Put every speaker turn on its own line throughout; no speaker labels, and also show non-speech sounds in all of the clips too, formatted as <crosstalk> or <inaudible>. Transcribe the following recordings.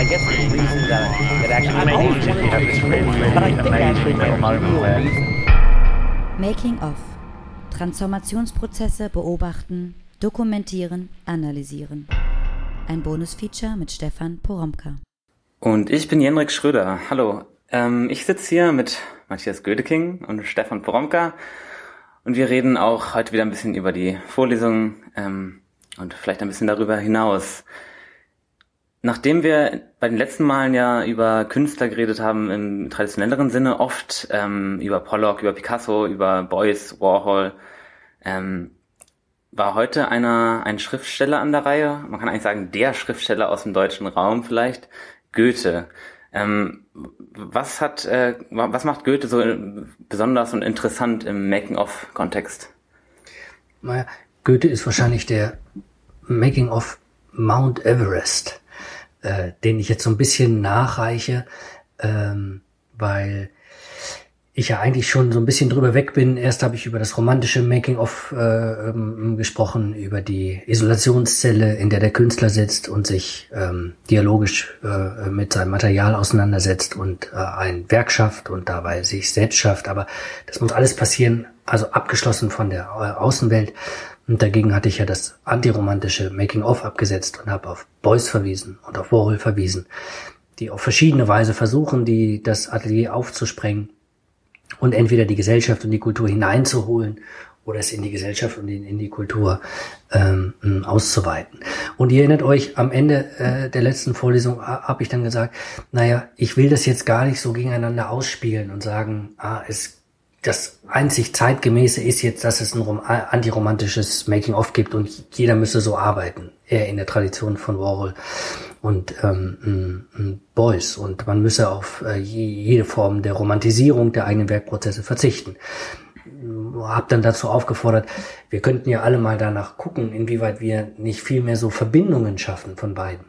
I guess the reason that, that actually always wanted to be true, but I think actually the real reason.
Making of. Transformationsprozesse beobachten, dokumentieren, analysieren. Ein Bonusfeature mit Stefan Poromka.
Und ich bin Jenrik Schröder. Hallo. Ähm, ich sitze hier mit Matthias Gödeking und Stefan Poromka und wir reden auch heute wieder ein bisschen über die Vorlesung ähm, und vielleicht ein bisschen darüber hinaus. Nachdem wir bei den letzten Malen ja über Künstler geredet haben im traditionelleren Sinne, oft ähm, über Pollock, über Picasso, über Beuys, Warhol, ähm, war heute einer ein Schriftsteller an der Reihe. Man kann eigentlich sagen, der Schriftsteller aus dem deutschen Raum vielleicht, Goethe. Ähm, was hat, äh, was macht Goethe so besonders und interessant im Making-of-Kontext?
Naja, Goethe ist wahrscheinlich der Making-of Mount Everest äh, den ich jetzt so ein bisschen nachreiche, ähm, weil ich ja eigentlich schon so ein bisschen drüber weg bin. Erst habe ich über das romantische Making-of äh, ähm, gesprochen, über die Isolationszelle, in der der Künstler sitzt und sich ähm, dialogisch äh, mit seinem Material auseinandersetzt und äh, ein Werk schafft und dabei sich selbst schafft. Aber das muss alles passieren, also abgeschlossen von der äh, Außenwelt. Und dagegen hatte ich ja das antiromantische Making-of abgesetzt und habe auf Beuys verwiesen und auf Warhol verwiesen, die auf verschiedene Weise versuchen, die das Atelier aufzusprengen und entweder die Gesellschaft und die Kultur hineinzuholen oder es in die Gesellschaft und in, in die Kultur ähm, auszuweiten. Und ihr erinnert euch, am Ende äh, der letzten Vorlesung habe ich dann gesagt, naja, ich will das jetzt gar nicht so gegeneinander ausspielen und sagen, ah, es das einzig zeitgemäße ist jetzt, dass es ein antiromantisches Making-of gibt und jeder müsse so arbeiten. Eher in der Tradition von Warhol und ähm, Beuys. Und man müsse auf äh, jede Form der Romantisierung der eigenen Werkprozesse verzichten. Hab dann dazu aufgefordert, wir könnten ja alle mal danach gucken, inwieweit wir nicht viel mehr so Verbindungen schaffen von beiden.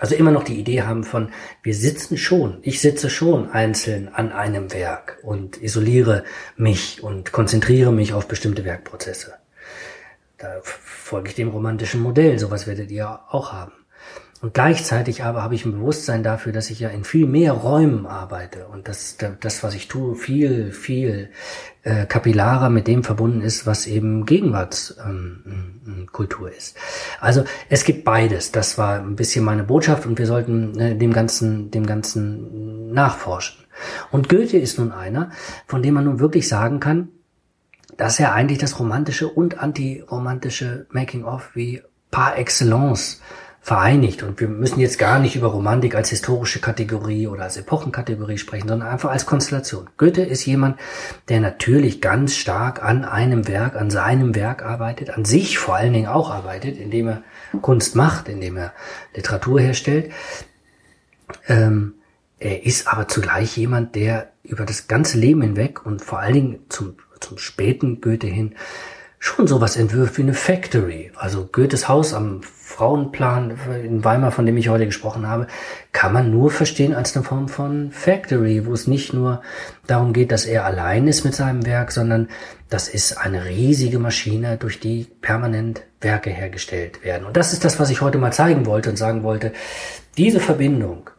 Also immer noch die Idee haben von, wir sitzen schon, ich sitze schon einzeln an einem Werk und isoliere mich und konzentriere mich auf bestimmte Werkprozesse. Da folge ich dem romantischen Modell, sowas werdet ihr auch haben. Und gleichzeitig aber habe ich ein Bewusstsein dafür, dass ich ja in viel mehr Räumen arbeite und dass das, was ich tue, viel, viel äh, kapillarer mit dem verbunden ist, was eben Gegenwartskultur ähm, ist. Also es gibt beides. Das war ein bisschen meine Botschaft und wir sollten äh, dem Ganzen, dem Ganzen nachforschen. Und Goethe ist nun einer, von dem man nun wirklich sagen kann, dass er eigentlich das romantische und antiromantische Making-of wie par excellence vereinigt. Und wir müssen jetzt gar nicht über Romantik als historische Kategorie oder als Epochenkategorie sprechen, sondern einfach als Konstellation. Goethe ist jemand, der natürlich ganz stark an einem Werk, an seinem Werk arbeitet, an sich vor allen Dingen auch arbeitet, indem er Kunst macht, indem er Literatur herstellt. Ähm, er ist aber zugleich jemand, der über das ganze Leben hinweg und vor allen Dingen zum, zum späten Goethe hin schon sowas entwirft wie eine Factory. Also Goethes Haus am Frauenplan in Weimar, von dem ich heute gesprochen habe, kann man nur verstehen als eine Form von Factory, wo es nicht nur darum geht, dass er allein ist mit seinem Werk, sondern das ist eine riesige Maschine, durch die permanent Werke hergestellt werden. Und das ist das, was ich heute mal zeigen wollte und sagen wollte. Diese Verbindung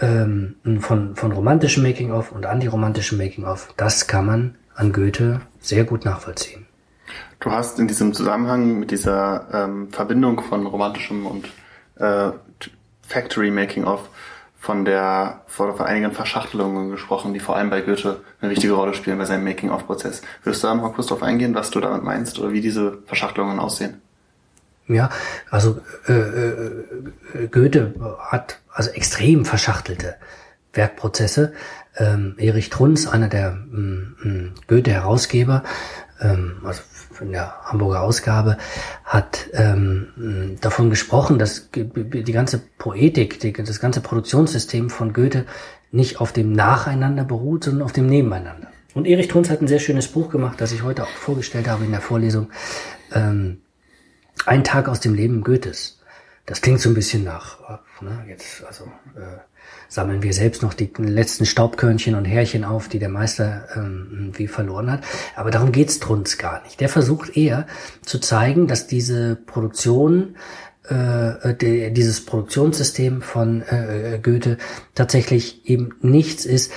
ähm, von, von romantischem Making-of und antiromantischem Making-of, das kann man an Goethe sehr gut nachvollziehen.
Du hast in diesem Zusammenhang mit dieser ähm, Verbindung von romantischem und äh, Factory Making of von der von einigen Verschachtelungen gesprochen, die vor allem bei Goethe eine wichtige Rolle spielen bei seinem Making-of-Prozess. Würdest du da mal kurz drauf eingehen, was du damit meinst oder wie diese Verschachtelungen aussehen?
Ja, also äh, äh, Goethe hat also extrem verschachtelte Werkprozesse. Ähm, Erich Trunz, einer der mm, Goethe-Herausgeber, ähm, also in der Hamburger Ausgabe, hat ähm, davon gesprochen, dass die ganze Poetik, die, das ganze Produktionssystem von Goethe nicht auf dem Nacheinander beruht, sondern auf dem Nebeneinander. Und Erich Trunz hat ein sehr schönes Buch gemacht, das ich heute auch vorgestellt habe in der Vorlesung. Ähm, ein Tag aus dem Leben Goethes. Das klingt so ein bisschen nach, ne, jetzt, also äh, sammeln wir selbst noch die letzten Staubkörnchen und Härchen auf, die der Meister ähm, wie verloren hat. Aber darum geht's Trunz gar nicht. Der versucht eher zu zeigen, dass diese Produktion äh, die, dieses Produktionssystem von äh, Goethe tatsächlich eben nichts ist,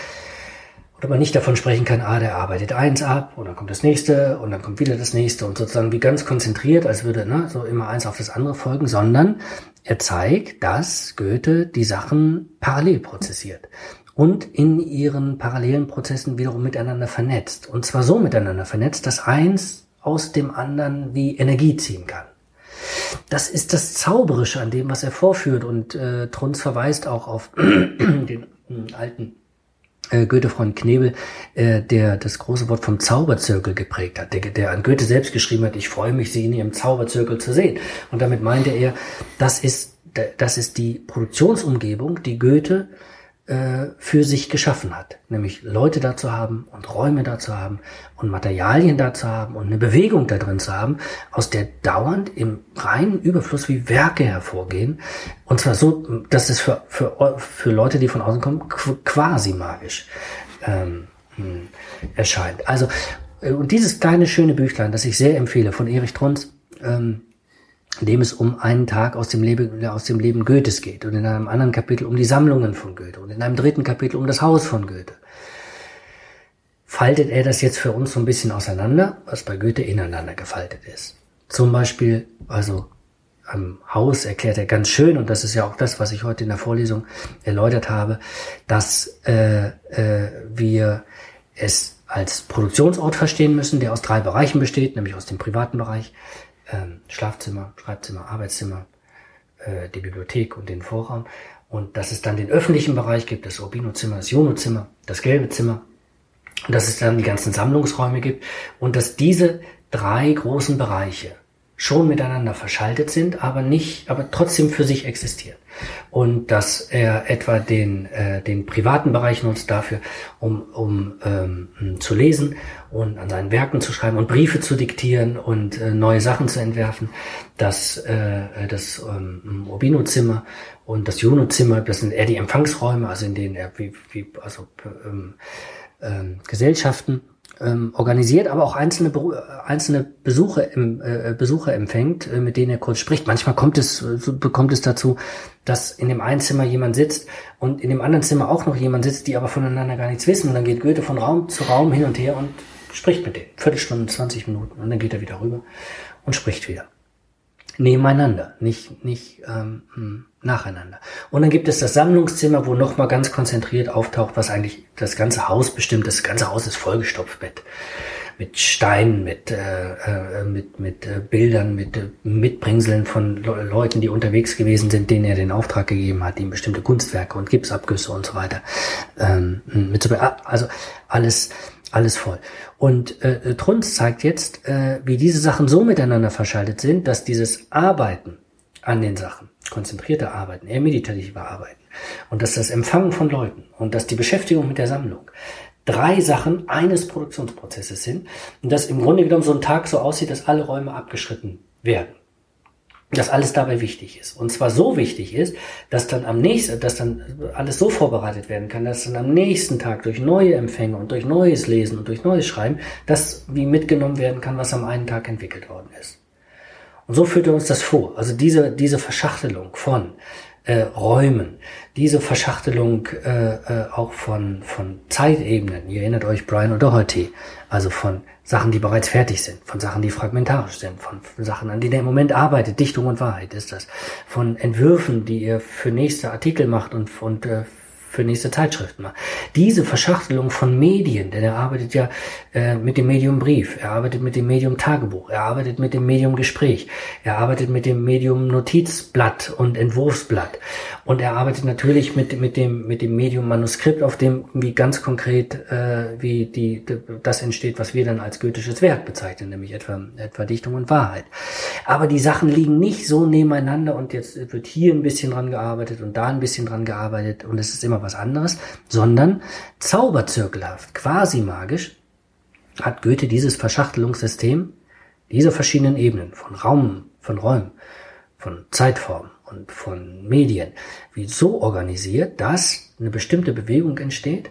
oder man nicht davon sprechen kann, ah, der arbeitet eins ab und dann kommt das nächste und dann kommt wieder das nächste und sozusagen wie ganz konzentriert, als würde ne, so immer eins auf das andere folgen, sondern er zeigt, dass Goethe die Sachen parallel prozessiert und in ihren parallelen Prozessen wiederum miteinander vernetzt. Und zwar so miteinander vernetzt, dass eins aus dem anderen wie Energie ziehen kann. Das ist das Zauberische an dem, was er vorführt. Und äh, Trunz verweist auch auf <clears throat> den äh, alten Goethe von Knebel, äh, der das große Wort vom Zauberzirkel geprägt hat, der, der an Goethe selbst geschrieben hat, ich freue mich, Sie in Ihrem Zauberzirkel zu sehen. Und damit meinte er, das ist, das ist die Produktionsumgebung, die Goethe äh, für sich geschaffen hat. Nämlich Leute da zu haben und Räume da zu haben und Materialien da zu haben und eine Bewegung da drin zu haben, aus der dauernd im reinen Überfluss wie Werke hervorgehen. Und zwar so, dass es für, für, für Leute, die von außen kommen, quasi magisch ähm, hm, erscheint. Also, äh, und dieses kleine schöne Büchlein, das ich sehr empfehle, von Erich Trunz, ähm, in dem es um einen Tag aus dem Leben, aus dem Leben Goethes geht und in einem anderen Kapitel um die Sammlungen von Goethe und in einem dritten Kapitel um das Haus von Goethe. Faltet er das jetzt für uns so ein bisschen auseinander, was bei Goethe ineinander gefaltet ist. Zum Beispiel, also am Haus erklärt er ganz schön, und das ist ja auch das, was ich heute in der Vorlesung erläutert habe, dass äh, äh, wir es als Produktionsort verstehen müssen, der aus drei Bereichen besteht, nämlich aus dem privaten Bereich, ähm, Schlafzimmer, Schreibzimmer, Arbeitszimmer, äh, die Bibliothek und den Vorraum. Und dass es dann den öffentlichen Bereich gibt, das Urbino-Zimmer, das Jono-Zimmer, das gelbe Zimmer. Und dass es dann die ganzen Sammlungsräume gibt. Und dass diese drei großen Bereiche schon miteinander verschaltet sind, aber nicht, aber trotzdem für sich existieren. Und dass er etwa den, äh, den privaten Bereich nutzt dafür, um, um ähm, zu lesen und an seinen Werken zu schreiben und Briefe zu diktieren und äh, neue Sachen zu entwerfen. Das, äh, das ähm, Urbino-Zimmer und das Juno-Zimmer, das sind eher die Empfangsräume, also in denen er wie, wie also ähm, ähm, Gesellschaften ähm, organisiert, aber auch einzelne, Beru einzelne Besuche, im, äh, Besucher empfängt, äh, mit denen er kurz spricht. Manchmal kommt es, äh, bekommt es dazu, dass in dem einen Zimmer jemand sitzt und in dem anderen Zimmer auch noch jemand sitzt, die aber voneinander gar nichts wissen. Und dann geht Goethe von Raum zu Raum hin und her und spricht mit denen. Viertelstunde, 20 Minuten. Und dann geht er wieder rüber und spricht wieder nebeneinander, nicht, nicht ähm, hm, nacheinander. Und dann gibt es das Sammlungszimmer, wo nochmal ganz konzentriert auftaucht, was eigentlich das ganze Haus bestimmt. Das ganze Haus ist vollgestopft mit, mit Steinen, mit, äh, äh, mit, mit äh, Bildern, mit äh, Mitbringseln von Le Leuten, die unterwegs gewesen sind, denen er den Auftrag gegeben hat, ihm bestimmte Kunstwerke und Gipsabgüsse und so weiter ähm, mit Also alles alles voll. Und äh, Trunz zeigt jetzt, äh, wie diese Sachen so miteinander verschaltet sind, dass dieses Arbeiten an den Sachen, konzentrierte Arbeiten, eher meditative Arbeiten, und dass das Empfangen von Leuten. Und dass die Beschäftigung mit der Sammlung. Drei Sachen eines Produktionsprozesses sind und dass im Grunde genommen so ein Tag so aussieht, dass alle Räume abgeschritten werden. Dass alles dabei wichtig ist. Und zwar so wichtig ist, dass dann am nächsten, dass dann alles so vorbereitet werden kann, dass dann am nächsten Tag durch neue Empfänge und durch neues Lesen und durch neues Schreiben, das wie mitgenommen werden kann, was am einen Tag entwickelt worden ist. Und so führt er uns das vor. Also diese, diese Verschachtelung von äh, Räumen, diese Verschachtelung äh, äh, auch von, von Zeitebenen. Ihr erinnert euch Brian O'Doherty, also von Sachen, die bereits fertig sind, von Sachen, die fragmentarisch sind, von Sachen, an denen er im Moment arbeitet, Dichtung und Wahrheit ist das, von Entwürfen, die ihr für nächste Artikel macht und, und äh, für nächste Zeitschriften macht. Diese Verschachtelung von Medien, denn er arbeitet ja äh, mit dem Medium Brief, er arbeitet mit dem Medium Tagebuch, er arbeitet mit dem Medium Gespräch, er arbeitet mit dem Medium Notizblatt und Entwurfsblatt und er arbeitet natürlich mit, mit, dem, mit dem Medium Manuskript, auf dem wie ganz konkret äh, wie die, das entsteht, was wir dann als goethisches Werk bezeichnen, nämlich etwa, etwa Dichtung und Wahrheit. Aber die Sachen liegen nicht so nebeneinander und jetzt wird hier ein bisschen dran gearbeitet und da ein bisschen dran gearbeitet und es ist immer was anderes, sondern zauberzirkelhaft, quasi magisch, hat Goethe dieses Verschachtelungssystem, diese verschiedenen Ebenen von Raum, von Räumen, von Zeitform und von Medien, wie so organisiert, dass eine bestimmte Bewegung entsteht,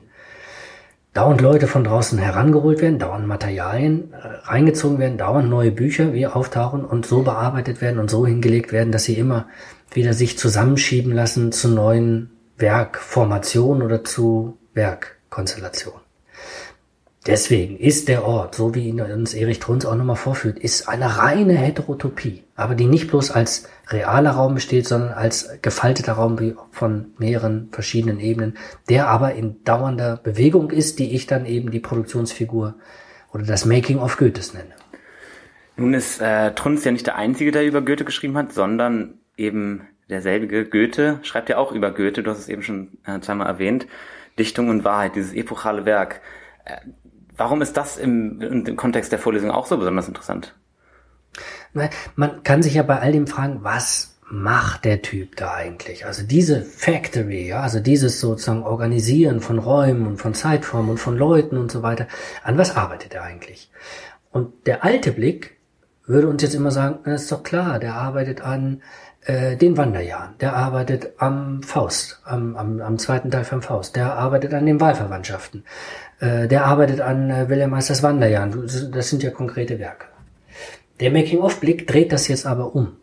dauernd Leute von draußen herangeholt werden, dauernd Materialien äh, reingezogen werden, dauernd neue Bücher wie auftauchen und so bearbeitet werden und so hingelegt werden, dass sie immer wieder sich zusammenschieben lassen zu neuen Werkformationen oder zu Werkkonstellationen. Deswegen ist der Ort, so wie ihn uns Erich Trunz auch nochmal vorführt, ist eine reine Heterotopie, aber die nicht bloß als realer Raum besteht, sondern als gefalteter Raum von mehreren verschiedenen Ebenen, der aber in dauernder Bewegung ist, die ich dann eben die Produktionsfigur oder das Making of Goethes nenne.
Nun ist äh, Trunz ja nicht der Einzige, der über Goethe geschrieben hat, sondern eben derselbige Goethe schreibt ja auch über Goethe, du hast es eben schon äh, zweimal erwähnt, Dichtung und Wahrheit, dieses epochale Werk. Äh, Warum ist das im, im Kontext der Vorlesung auch so besonders interessant?
Man kann sich ja bei all dem fragen, was macht der Typ da eigentlich? Also diese Factory, ja, also dieses sozusagen Organisieren von Räumen und von Zeitformen und von Leuten und so weiter, an was arbeitet er eigentlich? Und der alte Blick würde uns jetzt immer sagen, das ist doch klar, der arbeitet an äh, den Wanderjahren, der arbeitet am Faust, am, am, am zweiten Teil vom Faust, der arbeitet an den Wahlverwandtschaften, äh, der arbeitet an äh, Wilhelm Meisters Wanderjahren. Das sind ja konkrete Werke. Der Making-of-Blick dreht das jetzt aber um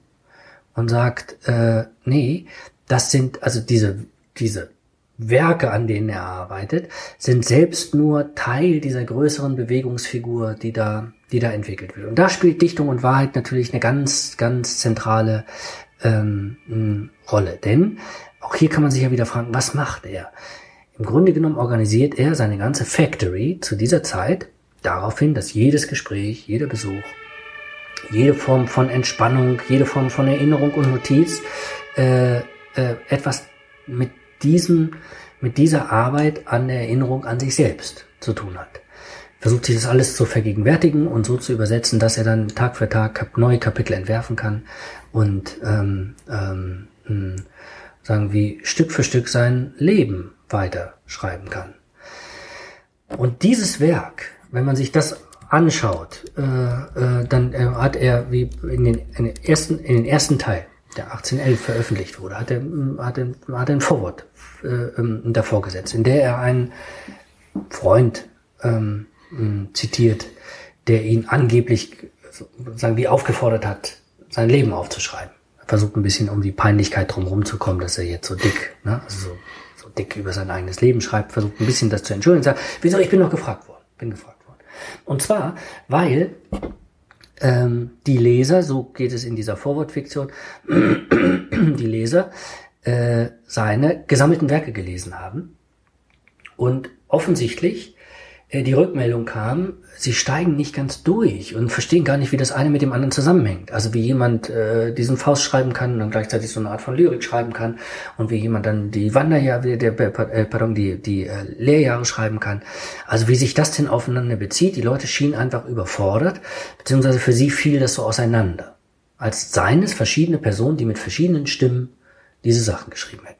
und sagt, äh, nee, das sind also diese, diese Werke, an denen er arbeitet, sind selbst nur Teil dieser größeren Bewegungsfigur, die da, die da entwickelt wird. Und da spielt Dichtung und Wahrheit natürlich eine ganz, ganz zentrale ähm, Rolle. Denn auch hier kann man sich ja wieder fragen, was macht er? Im Grunde genommen organisiert er seine ganze Factory zu dieser Zeit darauf hin, dass jedes Gespräch, jeder Besuch, jede Form von Entspannung, jede Form von Erinnerung und Notiz äh, äh, etwas mit diesem, mit dieser Arbeit an der Erinnerung an sich selbst zu tun hat. Versucht sich das alles zu vergegenwärtigen und so zu übersetzen, dass er dann Tag für Tag neue Kapitel entwerfen kann und ähm, ähm, sagen wie Stück für Stück sein Leben weiterschreiben kann. Und dieses Werk, wenn man sich das anschaut, äh, äh, dann äh, hat er wie in den, in den ersten in den ersten Teil, der 1811 veröffentlicht wurde, hat er hat er, hat er ein Vorwort äh, ähm, davor gesetzt, in der er einen Freund ähm, zitiert, der ihn angeblich sagen wie aufgefordert hat, sein Leben aufzuschreiben. Er versucht ein bisschen um die Peinlichkeit drumherum zu kommen, dass er jetzt so dick, ne, also so dick über sein eigenes Leben schreibt, versucht ein bisschen das zu entschuldigen, sagt, wieso, ich bin noch gefragt worden, bin gefragt worden. Und zwar, weil ähm, die Leser, so geht es in dieser Vorwortfiktion, <clears throat> die Leser äh, seine gesammelten Werke gelesen haben und offensichtlich die Rückmeldung kam, sie steigen nicht ganz durch und verstehen gar nicht, wie das eine mit dem anderen zusammenhängt. Also wie jemand äh, diesen Faust schreiben kann und dann gleichzeitig so eine Art von Lyrik schreiben kann und wie jemand dann die Wanderjahre, der, äh, pardon, die, die äh, Lehrjahre schreiben kann. Also wie sich das denn aufeinander bezieht. Die Leute schienen einfach überfordert, beziehungsweise für sie fiel das so auseinander. Als seien es verschiedene Personen, die mit verschiedenen Stimmen diese Sachen geschrieben hätten.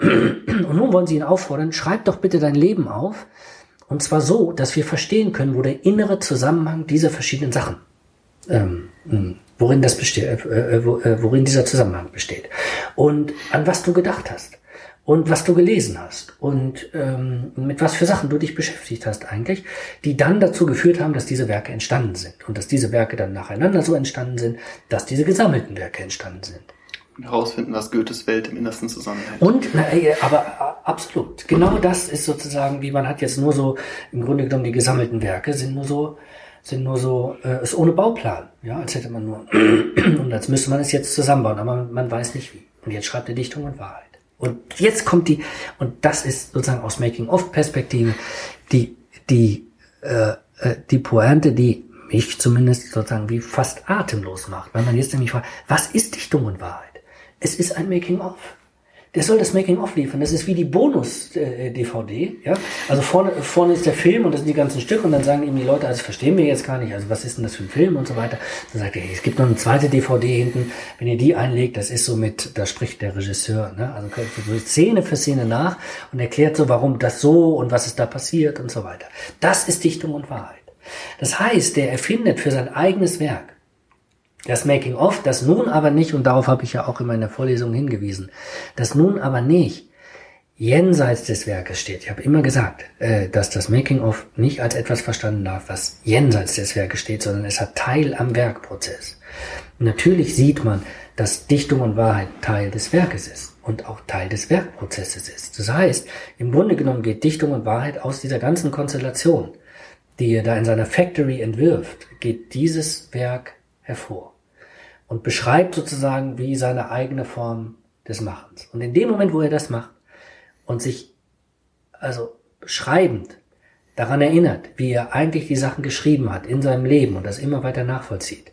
<clears throat> Und nun wollen sie ihn auffordern, schreib doch bitte dein Leben auf, und zwar so, dass wir verstehen können, wo der innere Zusammenhang dieser verschiedenen Sachen, ähm, hm, worin das besteht, äh, äh, äh, worin dieser Zusammenhang besteht. Und an was du gedacht hast. Und was du gelesen hast. Und ähm, mit was für Sachen du dich beschäftigt hast eigentlich, die dann dazu geführt haben, dass diese Werke entstanden sind. Und dass diese Werke dann nacheinander so entstanden sind, dass diese gesammelten Werke entstanden sind
herausfinden, was Goethes Welt im Innersten zusammenhält.
Und, na, aber absolut. Genau das ist sozusagen, wie man hat jetzt nur so, im Grunde genommen die gesammelten Werke sind nur so, sind nur so, äh, ist ohne Bauplan. Ja, als hätte man nur, <clears throat> und als müsste man es jetzt zusammenbauen, aber man weiß nicht wie. Und jetzt schreibt er Dichtung und Wahrheit. Und jetzt kommt die, und das ist sozusagen aus Making-of-Perspektive die, die, äh, äh, die Pointe, die mich zumindest sozusagen wie fast atemlos macht. Weil man jetzt nämlich fragt, was ist Dichtung und Wahrheit? Es ist ein Making-of. Der soll das Making-of liefern. Das ist wie die Bonus-DVD. ja? Also vorne, vorne ist der Film und das sind die ganzen Stücke und dann sagen ihm die Leute, also verstehen wir jetzt gar nicht, also was ist denn das für ein Film und so weiter. Dann sagt er, es gibt noch eine zweite DVD hinten. Wenn ihr die einlegt, das ist so mit, da spricht der Regisseur, ne? also so Szene für Szene nach und erklärt so, warum das so und was ist da passiert und so weiter. Das ist Dichtung und Wahrheit. Das heißt, der erfindet für sein eigenes Werk das Making-of, das nun aber nicht, und darauf habe ich ja auch in meiner Vorlesung hingewiesen, das nun aber nicht jenseits des Werkes steht. Ich habe immer gesagt, äh, dass das Making-of nicht als etwas verstanden darf, was jenseits des Werkes steht, sondern es hat Teil am Werkprozess. Natürlich sieht man, dass Dichtung und Wahrheit Teil des Werkes ist und auch Teil des Werkprozesses ist. Das heißt, im Grunde genommen geht Dichtung und Wahrheit aus dieser ganzen Konstellation, die er da in seiner Factory entwirft, geht dieses Werk hervor und beschreibt sozusagen wie seine eigene Form des Machens. Und in dem Moment, wo er das macht und sich also schreibend daran erinnert, wie er eigentlich die Sachen geschrieben hat in seinem Leben und das immer weiter nachvollzieht,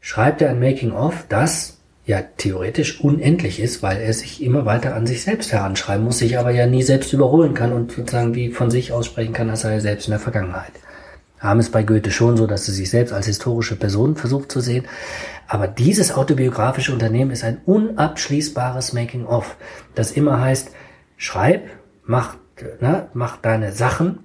schreibt er ein Making-of, das ja theoretisch unendlich ist, weil er sich immer weiter an sich selbst heranschreiben muss, sich aber ja nie selbst überholen kann und sozusagen wie von sich aussprechen kann, als er selbst in der Vergangenheit. Haben es bei Goethe schon so, dass er sich selbst als historische Person versucht zu sehen. Aber dieses autobiografische Unternehmen ist ein unabschließbares Making-of, das immer heißt, schreib, mach, ne, mach deine Sachen,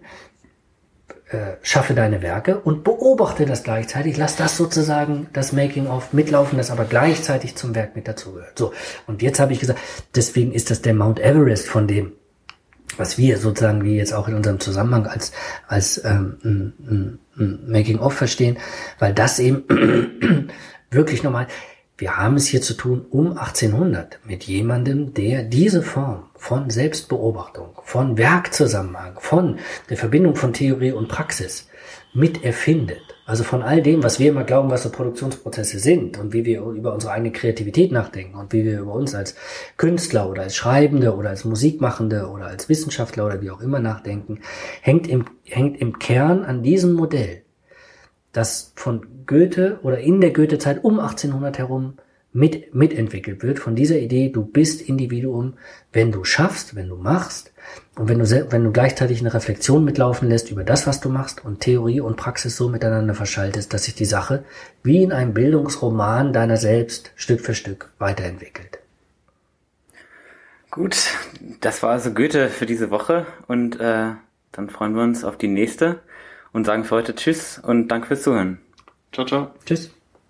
äh, schaffe deine Werke und beobachte das gleichzeitig. Lass das sozusagen das Making-of mitlaufen, das aber gleichzeitig zum Werk mit dazugehört. So, und jetzt habe ich gesagt, deswegen ist das der Mount Everest von dem, was wir sozusagen wie jetzt auch in unserem Zusammenhang als als ähm, Making-of verstehen, weil das eben <clears throat> wirklich nochmal, wir haben es hier zu tun um 1800 mit jemandem, der diese Form von Selbstbeobachtung, von Werkzusammenhang, von der Verbindung von Theorie und Praxis mit erfindet. Also von all dem, was wir immer glauben, was so Produktionsprozesse sind und wie wir über unsere eigene Kreativität nachdenken und wie wir über uns als Künstler oder als Schreibende oder als Musikmachende oder als Wissenschaftler oder wie auch immer nachdenken, hängt im, hängt im Kern an diesem Modell, das von Goethe oder in der Goethezeit um 1800 herum mit, mitentwickelt wird von dieser Idee, du bist Individuum, wenn du schaffst, wenn du machst und wenn du, wenn du gleichzeitig eine Reflexion mitlaufen lässt über das, was du machst und Theorie und Praxis so miteinander verschaltest, dass sich die Sache wie in einem Bildungsroman deiner selbst Stück für Stück weiterentwickelt.
Gut, das war also Goethe für diese Woche und äh, dann freuen wir uns auf die nächste und sagen für heute Tschüss und Danke fürs Zuhören.
Ciao, ciao.
Tschüss.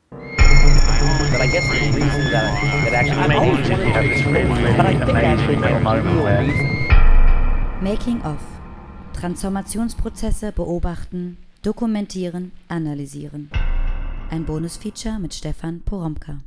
But I guess the reason that, that actually made
wanted
have this
but I think actually real.
Making of. Transformationsprozesse beobachten, dokumentieren, analysieren. Ein Bonusfeature mit Stefan Poromka.